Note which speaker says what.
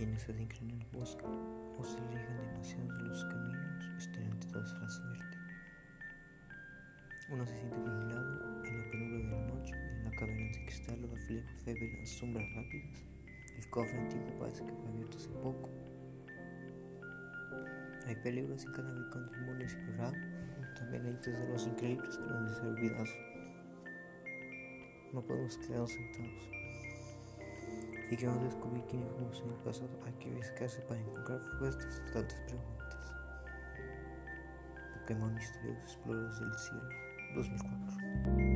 Speaker 1: se adentran en el bosque o se alejan demasiado de los caminos, estarán tentados a la suerte. Uno se siente vigilado en la penumbra de la noche, en la caverna de cristal o reflejo febre las sombras rápidas. El cofre antiguo parece que fue abierto hace poco. Hay peligros en cada rincón del mundo explorado. También hay tesoros increíbles que no deben ser olvidados. No podemos quedarnos sentados. Si queremos descubrir quiénes fuimos pasado, hay que arriesgarse para encontrar respuestas a tantas preguntas. Pokémon Misteriosos Exploradores del Cielo 2004